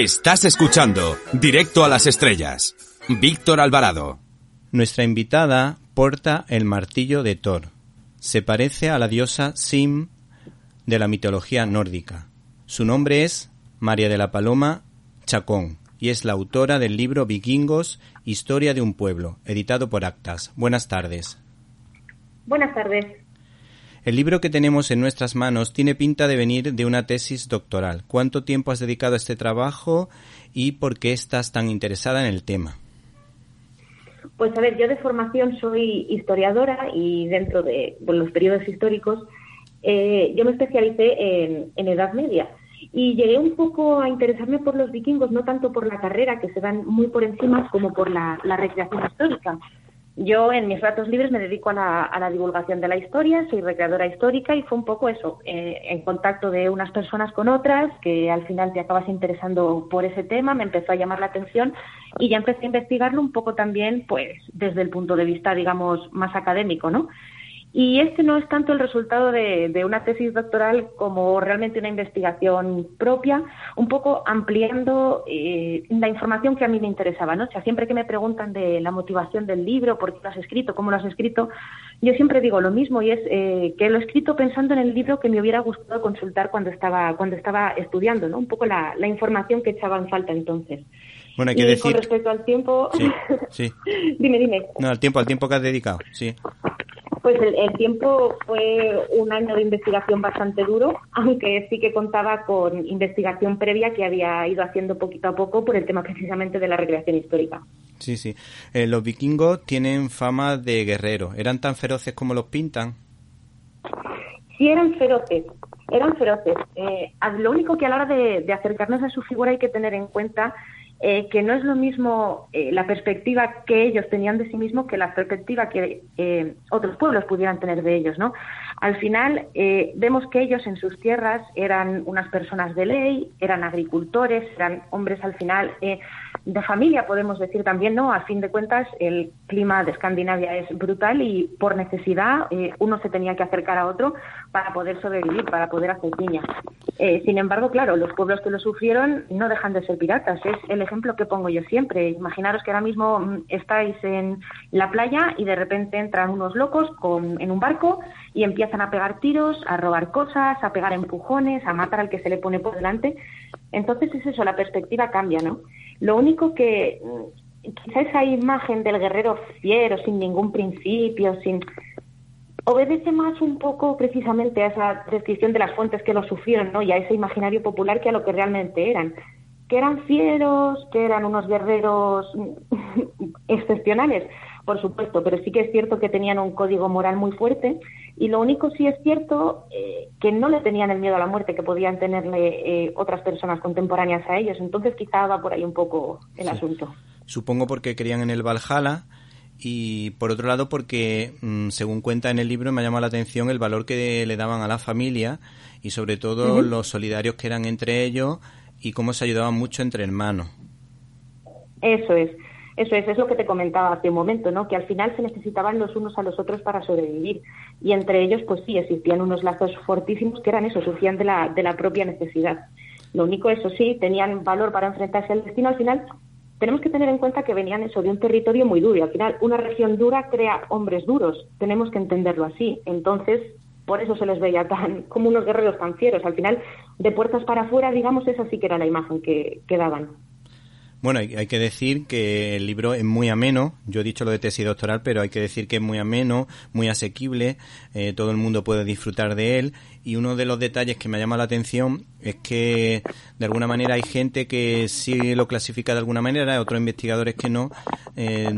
Estás escuchando Directo a las Estrellas. Víctor Alvarado. Nuestra invitada porta el martillo de Thor. Se parece a la diosa Sim de la mitología nórdica. Su nombre es María de la Paloma Chacón y es la autora del libro Vikingos, Historia de un pueblo, editado por Actas. Buenas tardes. Buenas tardes. El libro que tenemos en nuestras manos tiene pinta de venir de una tesis doctoral. ¿Cuánto tiempo has dedicado a este trabajo y por qué estás tan interesada en el tema? Pues a ver, yo de formación soy historiadora y dentro de los periodos históricos eh, yo me especialicé en, Edad Media y llegué un poco a interesarme por los vikingos, no tanto por la carrera, que se dan muy por encima, como por la recreación histórica. Yo en mis ratos libres me dedico a la, divulgación de la historia, soy recreadora histórica y fue un poco eso, eh, en contacto de unas personas con otras, que al final te acabas interesando por ese tema, me empezó a llamar la atención y ya empecé a investigarlo un poco también, pues desde el punto de vista, digamos, más académico, ¿no? Y este no es tanto el resultado de, una tesis doctoral como realmente una investigación propia, un poco ampliando eh, la información que a mí me interesaba. ¿no? O sea, siempre que me preguntan de la motivación del libro, por qué lo has escrito, cómo lo has escrito, yo siempre digo lo mismo y es eh, que lo he escrito pensando en el libro que me hubiera gustado consultar cuando estaba, cuando estaba estudiando, ¿no? un poco la, información que echaba en falta entonces. Bueno, hay que decir... Con respecto al tiempo... Sí, sí. dime, dime. No, al tiempo, al tiempo que has dedicado, sí. Pues el, tiempo fue un año de investigación bastante duro, aunque sí que contaba con investigación previa que había ido haciendo poquito a poco por el tema precisamente de la recreación histórica. Sí, sí. Eh, los vikingos tienen fama de guerreros. ¿Eran tan feroces como los pintan? Sí, eran feroces. Eran feroces. Eh, lo único que a la hora de acercarnos a su figura hay que tener en cuenta eh, que no es lo mismo eh, la perspectiva que ellos tenían de sí mismos que la perspectiva que eh, otros pueblos pudieran tener de ellos, ¿no? Al final vemos que ellos en sus tierras eran unas personas de ley, eran agricultores, eran hombres al final de familia, podemos decir también, ¿no? A fin de cuentas, el clima de Escandinavia es brutal y por necesidad uno se tenía que acercar a otro para poder sobrevivir, para poder hacer piña. sin embargo, claro, los pueblos que lo sufrieron no dejan de ser piratas, ejemplo que pongo yo siempre. Imaginaros que ahora mismo mm, estáis en la playa y de repente entran unos locos con, en un barco y empiezan a pegar tiros, a robar cosas, a pegar empujones, a matar al que se le pone por delante. Entonces es eso, la perspectiva cambia, ¿no? Lo único que mm, quizá esa imagen del guerrero fiero, sin ningún principio, sin obedece más un poco precisamente a esa descripción de las fuentes que lo sufrieron, ¿no? Y a ese imaginario popular que a lo que realmente eran que eran fieros, que eran unos guerreros excepcionales, por supuesto, pero sí que es cierto que tenían un código moral muy fuerte y lo único sí es cierto eh, que no le tenían el miedo a la muerte que podían tenerle eh, otras personas contemporáneas a ellos. Entonces quizá va por ahí un poco el asunto. Supongo porque creían en el Valhalla y por otro lado porque, mm, según cuenta en el libro, me llama la atención el valor que le daban a la familia y sobre todo los solidarios que eran entre ellos y cómo se ayudaban mucho entre hermanos. Eso es, eso es, es lo que te comentaba hace un momento, ¿no? Que al final se necesitaban los unos a los otros para sobrevivir y entre ellos, pues sí, existían unos lazos fortísimos que eran eso, surgían de la, de la propia necesidad. Lo único, eso sí, tenían valor para enfrentarse al destino. Al final, tenemos que tener en cuenta que venían eso de un territorio muy duro al final una región dura crea hombres duros. Tenemos que entenderlo así. Entonces, por eso se les veía tan como unos guerreros tan fieros. Al final, de puertas para afuera, digamos, esa sí que era la imagen que, que daban. Bueno, hay, que decir que el libro es muy ameno. Yo he dicho lo de tesis doctoral, pero hay que decir que es muy ameno, muy asequible. Eh, todo el mundo puede disfrutar de él. Y uno de los detalles que me llama la atención es que de alguna manera hay gente que sí lo clasifica de alguna manera, otros investigadores que no, eh,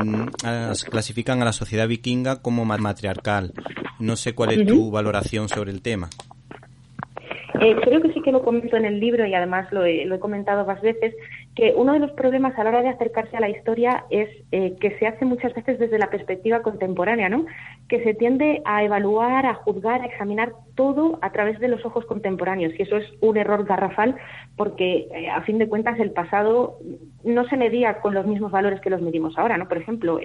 clasifican a la sociedad vikinga como matriarcal. No sé cuál es tu valoración sobre el tema. Eh, creo que sí que lo comento en el libro y además lo he, comentado más veces, que uno de los problemas a la hora de acercarse a la historia es eh, que se hace muchas veces desde la perspectiva contemporánea, ¿no? Que se tiende a evaluar, a juzgar, a examinar todo a través de los ojos contemporáneos y eso es un error garrafal porque eh, a fin de cuentas el pasado no se medía con los mismos valores que los medimos ahora, ¿no? Por ejemplo,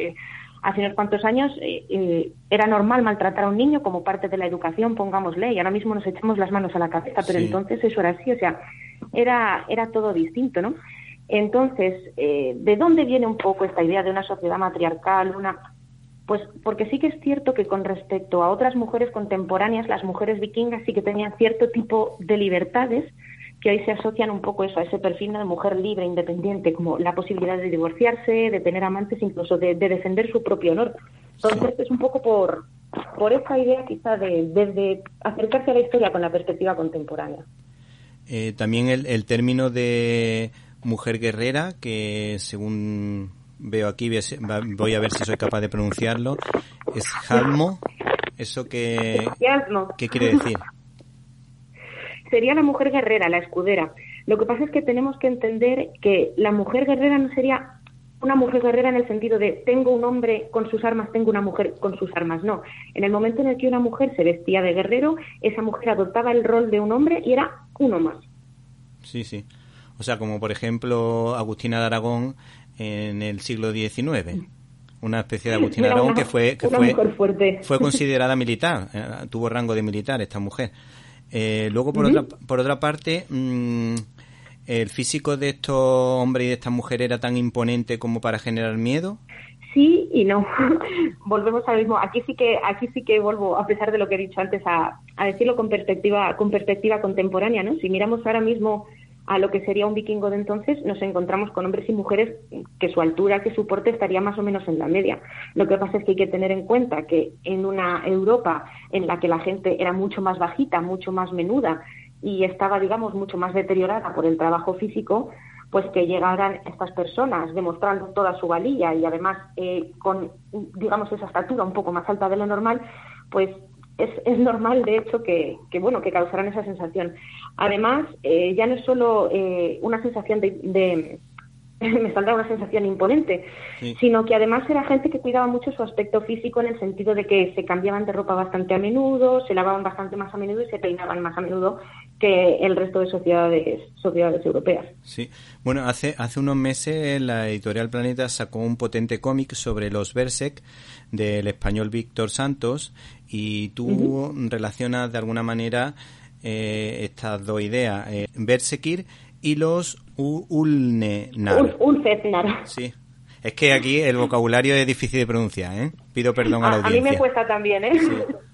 hace unos cuantos años eh, eh, era normal maltratar a un niño como parte de la educación, pongámosle, y ahora mismo nos echamos las manos a la cabeza, pero entonces eso era así, o sea, era, era todo distinto, ¿no? Entonces, eh, ¿de dónde viene un poco esta idea de una sociedad matriarcal, una pues porque sí que es cierto que con respecto a otras mujeres contemporáneas, las mujeres vikingas sí que tenían cierto tipo de libertades que hoy se asocian un poco eso, a ese perfil de mujer libre, independiente, como la posibilidad de divorciarse, de tener amantes, incluso de, defender su propio honor. Entonces es un poco por, por esa idea quizá de, de, acercarse a la historia con la perspectiva contemporánea. Eh, también el, el término de mujer guerrera, que según veo aquí, voy a ver si soy capaz de pronunciarlo, es Jalmo. ¿Eso qué, qué quiere decir? sería la mujer guerrera, la escudera. Lo que pasa es que tenemos que entender que la mujer guerrera no sería una mujer guerrera en el sentido de tengo un hombre con sus armas, tengo una mujer con sus armas. No. En el momento en el que una mujer se vestía de guerrero, esa mujer adoptaba el rol de un hombre y era uno más. Sí, sí. O sea, como por ejemplo Agustina de Aragón en el siglo XIX. Una especie de Agustina de Aragón que fue que fue, fue considerada militar, eh, tuvo rango de militar esta mujer. Eh, luego, por, otra, por otra parte, mm, ¿el físico de estos hombres y de estas mujeres era tan imponente como para generar miedo? Sí y no. Volvemos al mismo. Aquí sí que aquí sí que vuelvo, a pesar de lo que he dicho antes, a, a decirlo con perspectiva con perspectiva contemporánea, ¿no? Si miramos ahora mismo a lo que sería un vikingo de entonces, nos encontramos con hombres y mujeres que su altura, que su porte estaría más o menos en la media. Lo que pasa es que hay que tener en cuenta que en una Europa en la que la gente era mucho más bajita, mucho más menuda y estaba, digamos, mucho más deteriorada por el trabajo físico, pues que llegaran estas personas demostrando toda su valía y además eh, con, digamos, esa estatura un poco más alta de lo normal, pues es, es normal, de hecho, que, que, bueno, que causaran esa sensación. Además, eh, ya no es solo eh, una sensación de, me saldrá una sensación imponente, sino que además era gente que cuidaba mucho su aspecto físico en el sentido de que se cambiaban de ropa bastante a menudo, se lavaban bastante más a menudo y se peinaban más a menudo que el resto de sociedades sociedades europeas. Sí, bueno, hace hace unos meses la editorial Planeta sacó un potente cómic sobre los Berserk del español Víctor Santos y tú relacionas de alguna manera eh, estas dos ideas, eh, Bersekir y los Ulnenar. Ulfetnar. Sí. Es que aquí el vocabulario es difícil de pronunciar, ¿eh? Pido perdón a, la audiencia. A mí me cuesta también, ¿eh?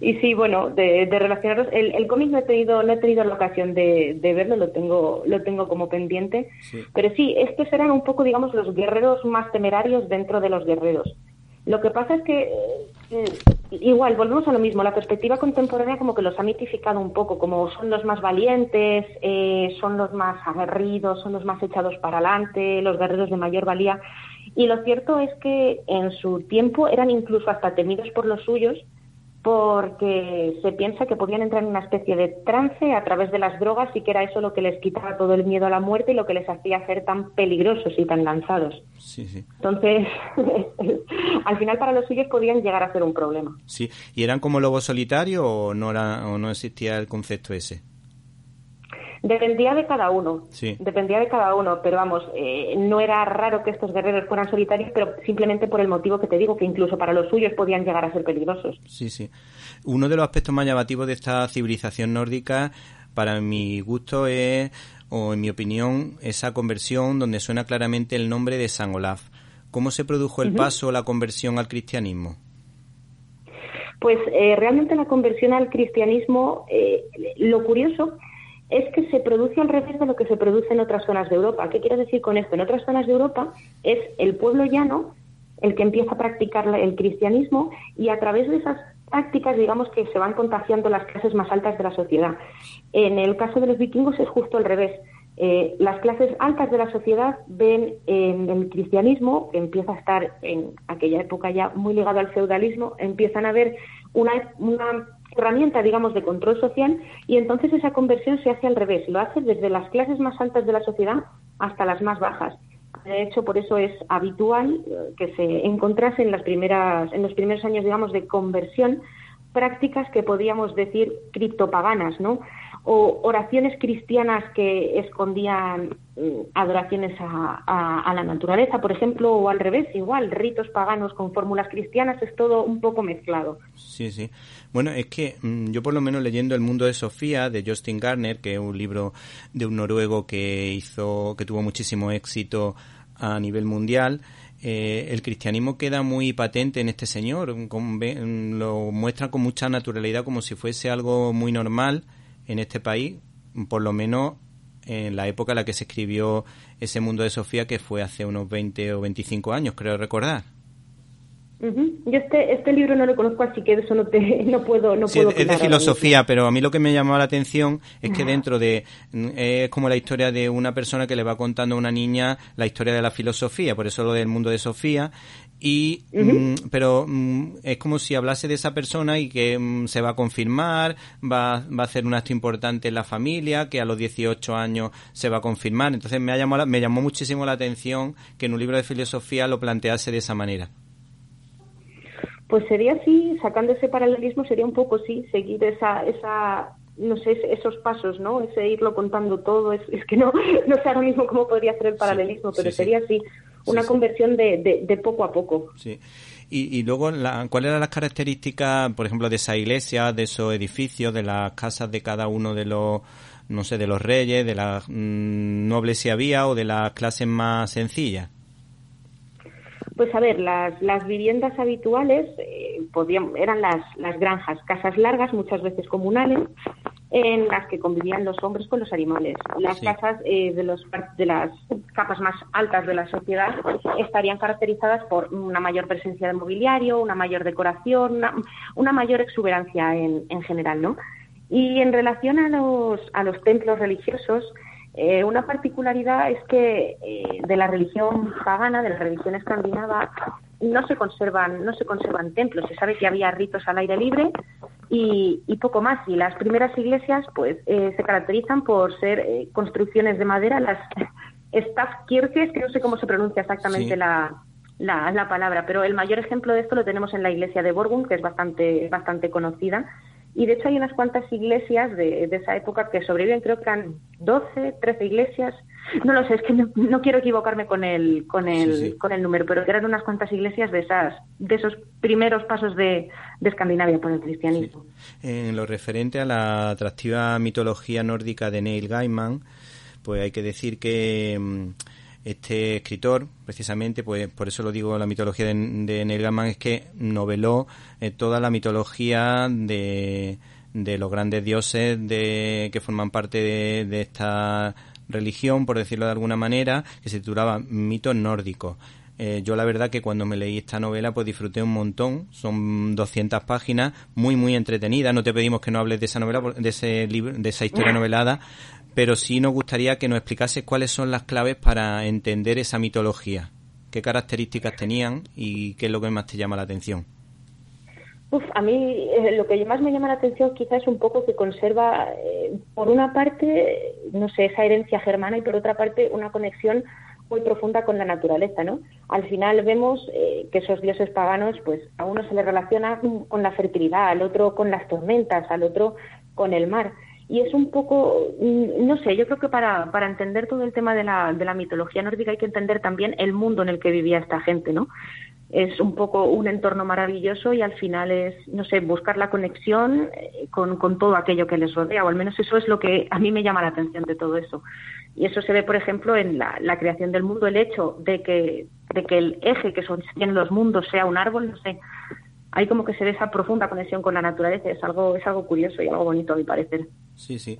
Y sí, bueno, de, de relacionarlos, el, el cómic no he tenido, no he tenido la ocasión de, de verlo, lo tengo, lo tengo como pendiente. Pero sí, estos eran un poco, digamos, los guerreros más temerarios dentro de los guerreros. Lo que pasa es que eh, igual, volvemos a lo mismo, la perspectiva contemporánea como que los ha mitificado un poco, como son los más valientes, eh, son los más aguerridos, son los más echados para adelante, los guerreros de mayor valía. Y lo cierto es que en su tiempo eran incluso hasta temidos por los suyos, porque se piensa que podían entrar en una especie de trance a través de las drogas y que era eso lo que les quitaba todo el miedo a la muerte y lo que les hacía ser tan peligrosos y tan lanzados. Sí, sí. Entonces, al final para los suyos podían llegar a ser un problema. Sí, ¿y eran como lobos solitarios o no, era, o no existía el concepto ese? Dependía de cada uno. Sí. Dependía de cada uno, pero vamos, eh, no era raro que estos guerreros fueran solitarios, pero simplemente por el motivo que te digo, que incluso para los suyos podían llegar a ser peligrosos. Sí, sí. Uno de los aspectos más llamativos de esta civilización nórdica, para mi gusto, es, o en mi opinión, esa conversión donde suena claramente el nombre de San Olaf. ¿Cómo se produjo el paso o la conversión al cristianismo? Pues eh, realmente la conversión al cristianismo, eh, lo curioso es que se produce al revés de lo que se produce en otras zonas de Europa. ¿Qué quiero decir con esto? En otras zonas de Europa es el pueblo llano el que empieza a practicar el cristianismo y a través de esas prácticas, digamos que se van contagiando las clases más altas de la sociedad. En el caso de los vikingos es justo al revés. Eh, las clases altas de la sociedad ven en el cristianismo, que empieza a estar en aquella época ya muy ligado al feudalismo, empiezan a ver una, una herramienta, digamos, de control social y entonces esa conversión se hace al revés, lo hace desde las clases más altas de la sociedad hasta las más bajas. De hecho, por eso es habitual eh, que se encontrase en las primeras, en los primeros años, digamos, de conversión, prácticas que podíamos decir criptopaganas, ¿no? O oraciones cristianas que escondían mm, adoraciones a, la naturaleza, por ejemplo, o al revés, igual, ritos paganos con fórmulas cristianas, es todo un poco mezclado. Sí, sí. Bueno, es que mm, yo por lo menos leyendo El mundo de Sofía de Justin Garner, que es un libro de un noruego que hizo, que tuvo muchísimo éxito a nivel mundial, eh, el cristianismo queda muy patente en este señor, lo muestra con mucha naturalidad como si fuese algo muy normal en este país, por lo menos en la época en la que se escribió ese mundo de Sofía, que fue hace unos 20 o 25 años, creo recordar. Yo este, este libro no lo conozco, así que eso no, te, no puedo... No puedo es de filosofía, pero a mí lo que me llamó la atención es que dentro de... Es como la historia de una persona que le va contando a una niña la historia de la filosofía, por eso lo del mundo de Sofía, y mm, pero mm, es como si hablase de esa persona y que mm, se va a confirmar, va, va a hacer un acto importante en la familia, que a los 18 años se va a confirmar. Entonces me, ha llamado, me llamó muchísimo la atención que en un libro de filosofía lo plantease de esa manera. Pues sería así, sacando ese paralelismo, sería un poco sí, seguir esa, esa no sé, esos pasos, ¿no? Ese irlo contando todo, es, es que no, no sé ahora mismo cómo podría ser el paralelismo, pero sería así, una conversión de, de, poco a poco. Sí. Y, y luego, la, ¿cuáles eran las características, por ejemplo, de esa iglesia, de esos edificios, de las casas de cada uno de los, no sé, de los reyes, de las mm, nobles si había o de las clases más sencillas? Pues a ver, las, las viviendas habituales eh, podían, eran las, las granjas, casas largas, muchas veces comunales, en las que convivían los hombres con los animales. Las casas eh, de, los, de las capas más altas de la sociedad estarían caracterizadas por una mayor presencia de mobiliario, una mayor decoración, una, mayor exuberancia en, en general, ¿no? Y en relación a los, a los templos religiosos, eh, una particularidad es que eh, de la religión pagana, de la religión escandinava, no se conservan, no se conservan templos. Se sabe que había ritos al aire libre y, poco más. Y las primeras iglesias, pues, eh, se caracterizan por ser construcciones de madera, las Stavkirches, que no sé cómo se pronuncia exactamente la, la, la, palabra, pero el mayor ejemplo de esto lo tenemos en la iglesia de Borgund, que es bastante, bastante conocida y de hecho hay unas cuantas iglesias de, esa época que sobreviven, creo que han 12, 13 iglesias. No lo sé, es que no, quiero equivocarme con el, con el, con el número, pero que eran unas cuantas iglesias de esas, de esos primeros pasos de, de Escandinavia por el cristianismo. En lo referente a la atractiva mitología nórdica de Neil Gaiman, pues hay que decir que mm, este escritor, precisamente, pues por eso lo digo, la mitología de, de Neil Gaiman es que noveló eh, toda la mitología de, de los grandes dioses de, que forman parte de, esta religión, por decirlo de alguna manera, que se titulaba Mitos nórdicos. Eh, yo la verdad que cuando me leí esta novela pues disfruté un montón, son 200 páginas, muy muy entretenida, no te pedimos que no hables de esa novela, de ese libro, de esa historia novelada, pero sí nos gustaría que nos explicase cuáles son las claves para entender esa mitología, qué características tenían y qué es lo que más te llama la atención. A mí eh, lo que más me llama la atención quizás es un poco que conserva, eh, por una parte, no sé, esa herencia germana y por otra parte una conexión muy profunda con la naturaleza, ¿no? Al final vemos eh, que esos dioses paganos, pues a uno se le relaciona con la fertilidad, al otro con las tormentas, al otro con el mar y es un poco, mm, no sé, yo creo que para, para entender todo el tema de la, de la mitología nórdica hay que entender también el mundo en el que vivía esta gente, ¿no? Es un poco un entorno maravilloso y al final es, no sé, buscar la conexión eh, con, con todo aquello que les rodea, o al menos eso es lo que a mí me llama la atención de todo eso. Y eso se ve, por ejemplo, en la, la creación del mundo, el hecho de que, de que el eje que sostiene los mundos sea un árbol, no sé, hay como que se ve esa profunda conexión con la naturaleza, es algo, es algo curioso y algo bonito a mi parecer. Sí, sí.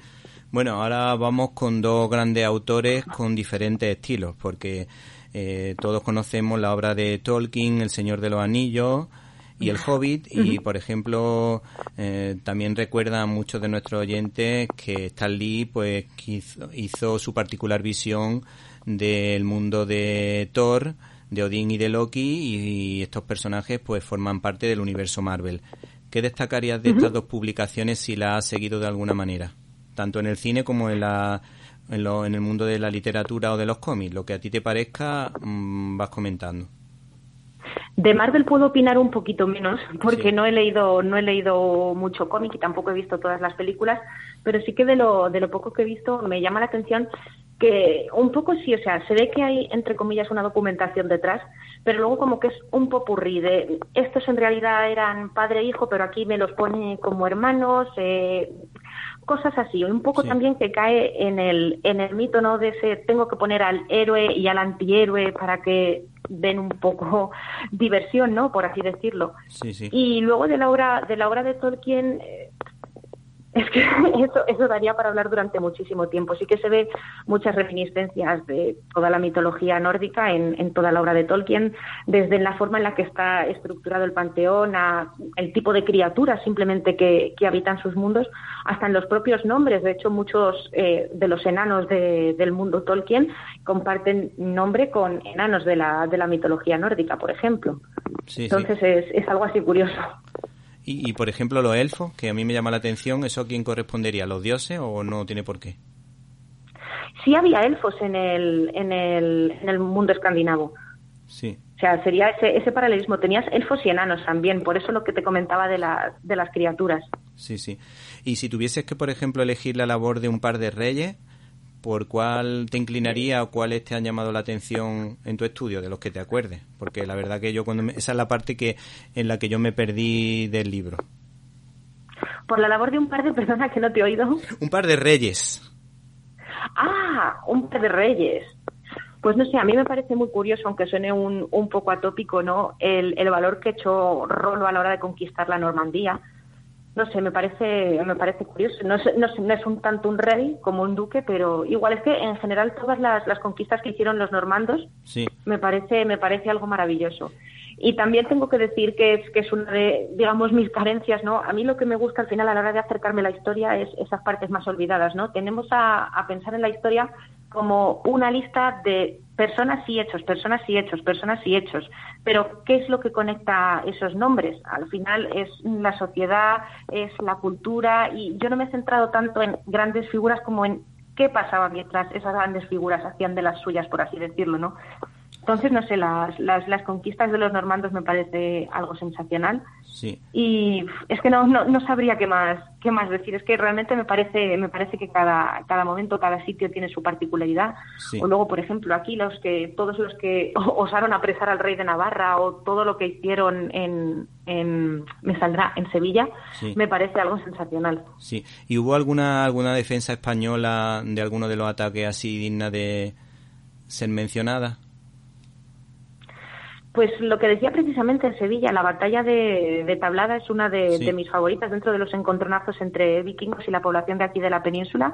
Bueno, ahora vamos con dos grandes autores con diferentes estilos, porque eh, todos conocemos la obra de Tolkien, El Señor de los Anillos y El Hobbit, y por ejemplo, eh, también recuerdan muchos de nuestros oyentes que Stan Lee pues, hizo, hizo su particular visión del mundo de Thor, de Odín y de Loki, y estos personajes pues forman parte del universo Marvel. ¿Qué destacarías de estas dos publicaciones si la has seguido de alguna manera? Tanto en el cine como en, la, en, lo, en el mundo de la literatura o de los cómics. Lo que a ti te parezca, mmm, vas comentando. De Marvel puedo opinar un poquito menos porque sí. no he leído no he leído mucho cómic y tampoco he visto todas las películas, pero sí que de lo de lo poco que he visto me llama la atención que un poco sí, o sea, se ve que hay entre comillas una documentación detrás, pero luego como que es un popurrí de estos en realidad eran padre e hijo, pero aquí me los pone como hermanos, eh, cosas así, un poco sí. también que cae en el en el mito no de ese tengo que poner al héroe y al antihéroe para que den un poco diversión, ¿no? Por así decirlo. Sí, sí. Y luego de la obra de la obra de Tolkien eh, es que eso, eso daría para hablar durante muchísimo tiempo. Sí que se ve muchas reminiscencias de toda la mitología nórdica en, en, toda la obra de Tolkien, desde la forma en la que está estructurado el panteón, a el tipo de criaturas simplemente que, que habitan sus mundos, hasta en los propios nombres. De hecho, muchos eh, de los enanos de, del mundo Tolkien comparten nombre con enanos de la, de la mitología nórdica, por ejemplo. Sí, Entonces sí. Es, es algo así curioso. Y, y, por ejemplo, los elfos, que a mí me llama la atención, ¿eso a quién correspondería? ¿A los dioses o no tiene por qué? Sí había elfos en el, en el, en el mundo escandinavo. Sí. O sea, sería ese, ese paralelismo. Tenías elfos y enanos también, por eso lo que te comentaba de, la, de las criaturas. Sí, sí. Y si tuvieses que, por ejemplo, elegir la labor de un par de reyes, ¿por cuál te inclinaría o cuáles te han llamado la atención en tu estudio, de los que te acuerdes? Porque la verdad que yo, cuando me, esa es la parte que en la que yo me perdí del libro. Por la labor de un par de personas que no te he oído. Un par de reyes. Ah, un par de reyes. Pues no sé, a mí me parece muy curioso, aunque suene un, un poco atópico, ¿no? El, el valor que echó Rolo a la hora de conquistar la Normandía no sé, me parece, me parece curioso. No es, no, no es un tanto un rey como un duque, pero igual es que en general todas las, las conquistas que hicieron los normandos sí. me parece, me parece algo maravilloso. Y también tengo que decir que es, que es una de, digamos, mis carencias, ¿no? A mí lo que me gusta al final a la hora de acercarme a la historia es esas partes más olvidadas, ¿no? Tenemos a, a pensar en la historia como una lista de personas y hechos, personas y hechos, personas y hechos. Pero, ¿qué es lo que conecta esos nombres? Al final es la sociedad, es la cultura, y yo no me he centrado tanto en grandes figuras como en qué pasaba mientras esas grandes figuras hacían de las suyas, por así decirlo, ¿no? Entonces, no sé, las, las, las conquistas de los normandos me parece algo sensacional. Sí. Y es que no, no, no, sabría qué más, qué más decir. Es que realmente me parece, me parece que cada, cada momento, cada sitio tiene su particularidad. Sí. O luego, por ejemplo, aquí los que, todos los que osaron apresar al rey de Navarra o todo lo que hicieron en, en me saldrá, en Sevilla, sí. me parece algo sensacional. Sí. ¿Y hubo alguna, alguna defensa española de alguno de los ataques así digna de ser mencionada? Pues lo que decía precisamente en Sevilla, la batalla de, de Tablada es una de, sí. de, mis favoritas dentro de los encontronazos entre vikingos y la población de aquí de la península.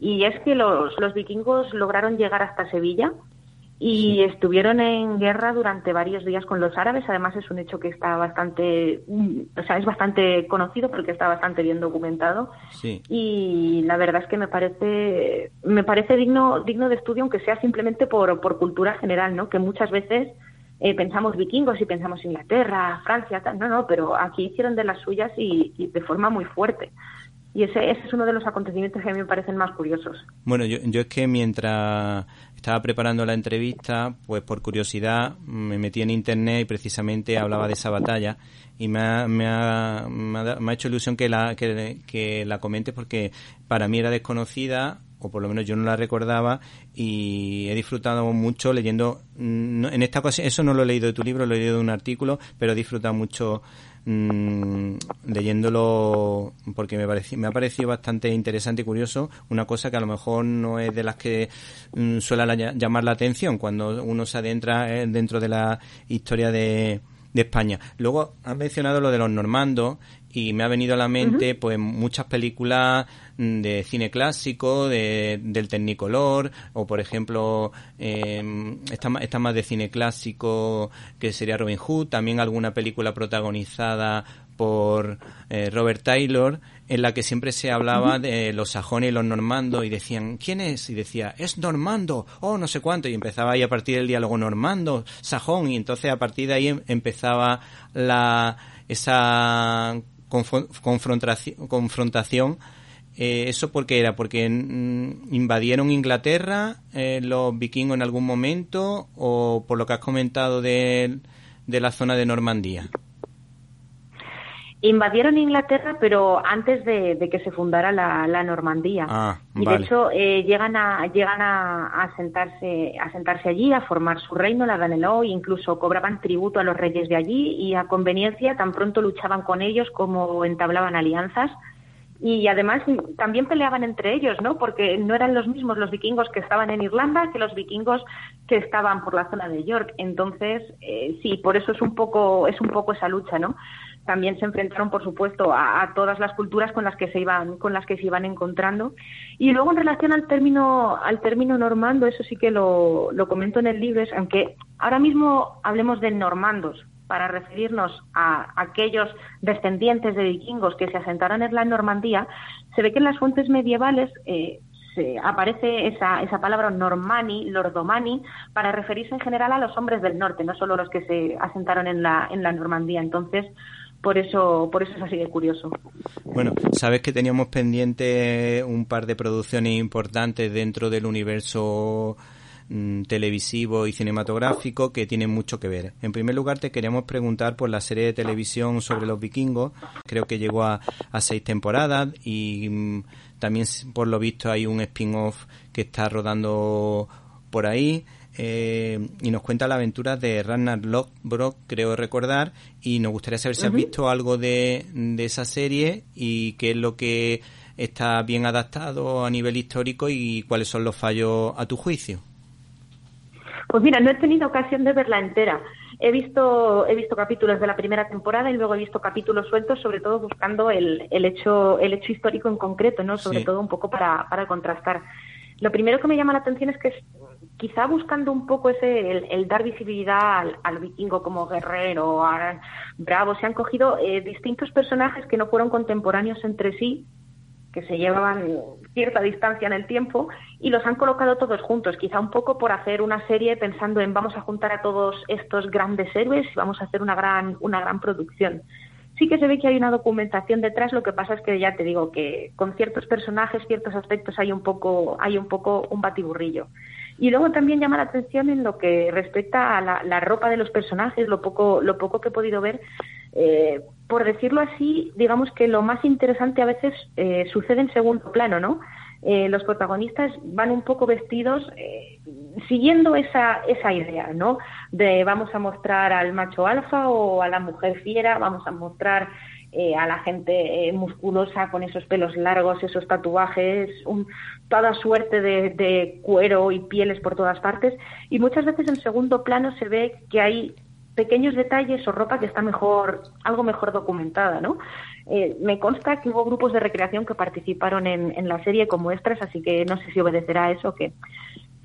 Y es que los, los vikingos lograron llegar hasta Sevilla y sí. estuvieron en guerra durante varios días con los árabes. Además es un hecho que está bastante, o sea, es bastante conocido porque está bastante bien documentado. Sí. Y la verdad es que me parece, me parece digno, digno de estudio, aunque sea simplemente por, por cultura general, ¿no? Que muchas veces eh, pensamos vikingos y pensamos Inglaterra, Francia, tal. no, no, pero aquí hicieron de las suyas y, y de forma muy fuerte. Y ese, ese, es uno de los acontecimientos que a mí me parecen más curiosos. Bueno, yo, yo es que mientras estaba preparando la entrevista, pues por curiosidad me metí en internet y precisamente hablaba de esa batalla y me ha, me ha, me ha, me ha hecho ilusión que la, que, que la comente porque para mí era desconocida o por lo menos yo no la recordaba y he disfrutado mucho leyendo en esta ocasión eso no lo he leído de tu libro lo he leído de un artículo pero he disfrutado mucho mmm, leyéndolo porque me, pareció, me ha parecido bastante interesante y curioso una cosa que a lo mejor no es de las que mmm, suele la, llamar la atención cuando uno se adentra eh, dentro de la historia de de España. Luego has mencionado lo de los normandos y me ha venido a la mente pues muchas películas mm, de cine clásico, de, del Technicolor, o por ejemplo, eh, esta, más de cine clásico que sería Robin Hood, también alguna película protagonizada por eh, Robert Taylor, en la que siempre se hablaba de los sajones y los normandos y decían, ¿quién es? Y decía, es normando, oh, no sé cuánto, y empezaba ahí a partir del diálogo normando, sajón, y entonces a partir de ahí em, empezaba la, esa confrontación, confrontación eh, ¿Eso por qué era? ¿Porque invadieron Inglaterra eh, los vikingos en algún momento o por lo que has comentado de, de la zona de Normandía? Invadieron Inglaterra, pero antes de, que se fundara la, Normandía. Ah, y de hecho eh, llegan a llegan a, sentarse a sentarse allí, a formar su reino, la Danelaw, e incluso cobraban tributo a los reyes de allí y a conveniencia tan pronto luchaban con ellos como entablaban alianzas. Y además también peleaban entre ellos, ¿no? Porque no eran los mismos los vikingos que estaban en Irlanda que los vikingos que estaban por la zona de York. Entonces, eh, sí, por eso es un poco es un poco esa lucha, ¿no? También se enfrentaron, por supuesto, a, todas las culturas con las que se iban, con las que se iban encontrando. Y luego en relación al término, al término normando, eso sí que lo, lo comento en el libro, es, aunque ahora mismo hablemos de normandos para referirnos a aquellos descendientes de vikingos que se asentaron en la Normandía, se ve que en las fuentes medievales eh, se aparece esa, esa palabra normani, lordomani, para referirse en general a los hombres del norte, no solo los que se asentaron en la, en la Normandía. Entonces, por eso, por eso es así de curioso. Bueno, sabes que teníamos pendiente un par de producciones importantes dentro del universo mm, televisivo y cinematográfico que tienen mucho que ver. En primer lugar, te queríamos preguntar por la serie de televisión sobre los vikingos. Creo que llegó a, a seis temporadas y mm, también, por lo visto, hay un spin-off que está rodando por ahí. Eh, y nos cuenta la aventura de Ragnar Lothbrok, creo recordar, y nos gustaría saber si has visto algo de, esa serie y qué es lo que está bien adaptado a nivel histórico y cuáles son los fallos a tu juicio. Pues mira, no he tenido ocasión de verla entera. He visto, he visto capítulos de la primera temporada y luego he visto capítulos sueltos, sobre todo buscando el, el hecho, el hecho histórico en concreto, ¿no? Sobre todo un poco para, para contrastar. Lo primero que me llama la atención es que quizá buscando un poco ese el, dar visibilidad al, vikingo como guerrero, a, bravo, se han cogido eh, distintos personajes que no fueron contemporáneos entre sí, que se llevaban cierta distancia en el tiempo y los han colocado todos juntos, quizá un poco por hacer una serie pensando en vamos a juntar a todos estos grandes héroes y vamos a hacer una gran una gran producción sí que se ve que hay una documentación detrás, lo que pasa es que ya te digo que con ciertos personajes, ciertos aspectos hay un poco, hay un poco un batiburrillo. Y luego también llama la atención en lo que respecta a la, ropa de los personajes, lo poco, lo poco que he podido ver. Eh, por decirlo así, digamos que lo más interesante a veces eh, sucede en segundo plano, ¿no? Eh, los protagonistas van un poco vestidos siguiendo esa, esa idea, ¿no? De vamos a mostrar al macho alfa o a la mujer fiera, vamos a mostrar eh, a la gente musculosa con esos pelos largos, esos tatuajes, un, toda suerte de, de cuero y pieles por todas partes. Y muchas veces en segundo plano se ve que hay pequeños detalles o ropa que está mejor, algo mejor documentada, ¿no? Eh, me consta que hubo grupos de recreación que participaron en, en, la serie como extras, así que no sé si obedecerá a eso o qué.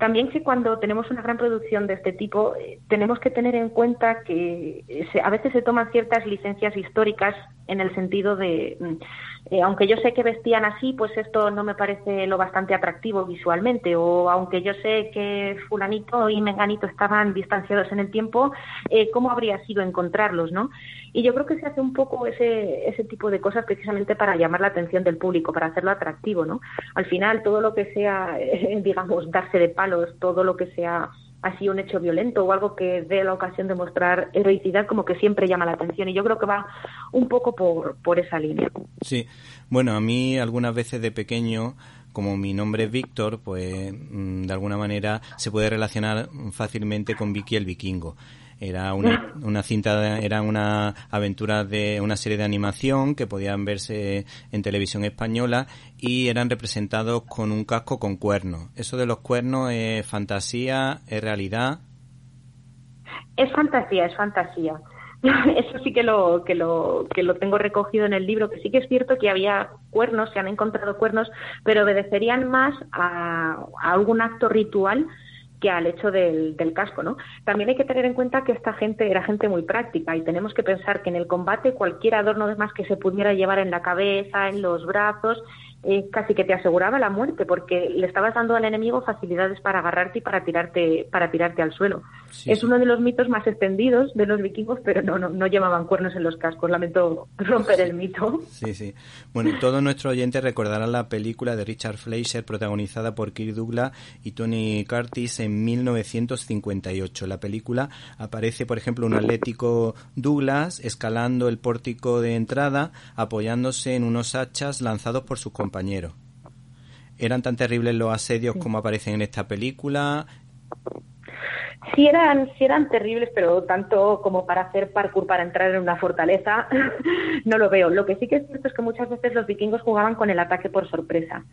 También que cuando tenemos una gran producción de este tipo, eh, tenemos que tener en cuenta que a veces se toman ciertas licencias históricas en el sentido de, mm, eh, aunque yo sé que vestían así, pues esto no me parece lo bastante atractivo visualmente, o aunque yo sé que fulanito y menganito estaban distanciados en el tiempo, eh, ¿cómo habría sido encontrarlos, no? Y yo creo que se hace un poco ese, ese tipo de cosas precisamente para llamar la atención del público, para hacerlo atractivo, ¿no? Al final, todo lo que sea, digamos, darse de palos, todo lo que sea así un hecho violento o algo que dé la ocasión de mostrar heroicidad como que siempre llama la atención y yo creo que va un poco por, por esa línea. Sí, bueno, a mí algunas veces de pequeño como mi nombre es Víctor, pues mm, de alguna manera se puede relacionar fácilmente con Vicky el vikingo. Era una, una cinta, era una aventura de una serie de animación que podían verse en televisión española y eran representados con un casco con cuernos. ¿Eso de los cuernos es fantasía, es realidad? Es fantasía, es fantasía. Eso sí que lo, que lo, que lo tengo recogido en el libro, que sí que es cierto que había cuernos, se han encontrado cuernos, pero obedecerían más a, algún acto ritual que al hecho del, casco, ¿no? También hay que tener en cuenta que esta gente era gente muy práctica y tenemos que pensar que en el combate cualquier adorno de más que se pudiera llevar en la cabeza, en los brazos, eh, casi que te aseguraba la muerte porque le estabas dando al enemigo facilidades para agarrarte y para tirarte para tirarte al suelo. Es uno de los mitos más extendidos de los vikingos, pero no, no, no llevaban cuernos en los cascos. Lamento romper el mito. Sí, sí. Bueno, todos nuestros oyentes recordarán la película de Richard Fleischer protagonizada por Kirk Douglas y Tony Curtis en 1958. La película aparece, por ejemplo, un atlético Douglas escalando el pórtico de entrada apoyándose en unos hachas lanzados por sus compañeros compañero. ¿Eran tan terribles los asedios como aparecen en esta película? Sí eran, sí eran terribles, pero tanto como para hacer parkour para entrar en una fortaleza, no lo veo. Lo que sí que es cierto es que muchas veces los vikingos jugaban con el ataque por sorpresa.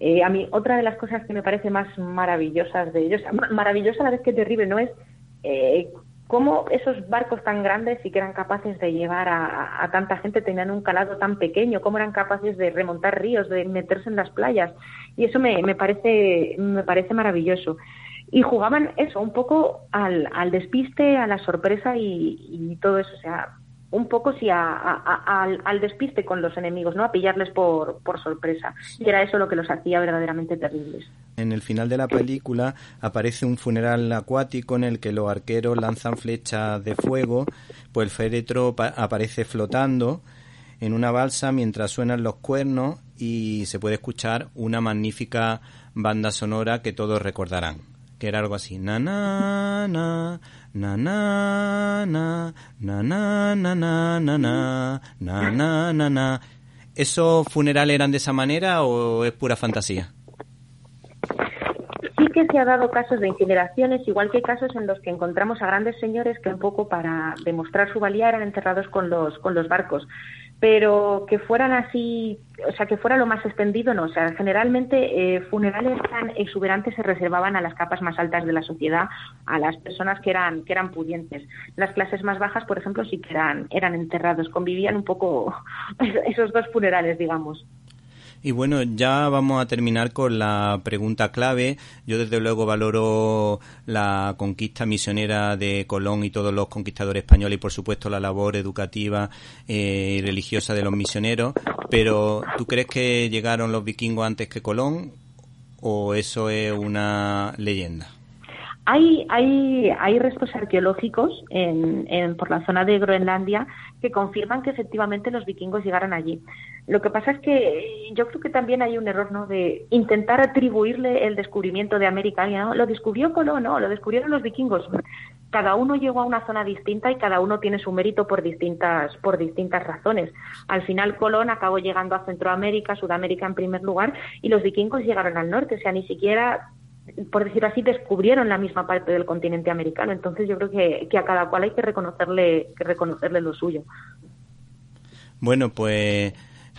Eh, a mí, otra de las cosas que me parece más maravillosas de ellos, maravillosa a la vez que terrible, no es eh, cómo esos barcos tan grandes y que eran capaces de llevar a, tanta gente tenían un calado tan pequeño, cómo eran capaces de remontar ríos, de meterse en las playas. Y eso me, me, parece, me parece maravilloso. Y jugaban eso, un poco al, al despiste, a la sorpresa y, todo eso. O sea, un poco sí al, despiste con los enemigos, ¿no? A pillarles por, por sorpresa. Y era eso lo que los hacía verdaderamente terribles. En el final de la película aparece un funeral acuático en el que los arqueros lanzan flechas de fuego, pues el féretro aparece flotando en una balsa mientras suenan los cuernos y se puede escuchar una magnífica banda sonora que todos recordarán, que era algo así, na na na na na na na na na na na na na na na ¿Esos funerales eran de esa manera o es pura fantasía? Sí que se ha dado casos de incineraciones, igual que casos en los que encontramos a grandes señores que un poco para demostrar su valía eran enterrados con los, con los barcos pero que fueran así, o sea, que fuera lo más extendido, no. O sea, generalmente eh, funerales tan exuberantes se reservaban a las capas más altas de la sociedad, a las personas que eran, que eran pudientes. Las clases más bajas, por ejemplo, sí que eran, eran enterrados, convivían un poco esos dos funerales, digamos. Y bueno, ya vamos a terminar con la pregunta clave. Yo desde luego valoro la conquista misionera de Colón y todos los conquistadores españoles y por supuesto la labor educativa eh, y religiosa de los misioneros. Pero ¿tú crees que llegaron los vikingos antes que Colón o eso es una leyenda? Hay, hay, hay restos arqueológicos en, por la zona de Groenlandia que confirman que efectivamente los vikingos llegaron allí. Lo que pasa es que yo creo que también hay un error ¿no? de intentar atribuirle el descubrimiento de América. ¿no? Lo descubrió Colón, no, lo descubrieron los vikingos. Cada uno llegó a una zona distinta y cada uno tiene su mérito por distintas, por distintas razones. Al final Colón acabó llegando a Centroamérica, Sudamérica en primer lugar, y los vikingos llegaron al norte. O sea, ni siquiera por decirlo así, descubrieron la misma parte del continente americano. Entonces yo creo que, a cada cual hay que reconocerle, que reconocerle lo suyo. Bueno, pues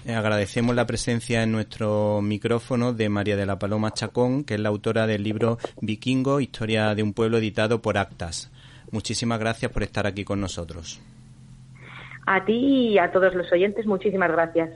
eh, agradecemos la presencia en nuestro micrófono de María de la Paloma Chacón, que es la autora del libro Vikingo, Historia de un pueblo editado por Actas. Muchísimas gracias por estar aquí con nosotros. A ti y a todos los oyentes, muchísimas gracias.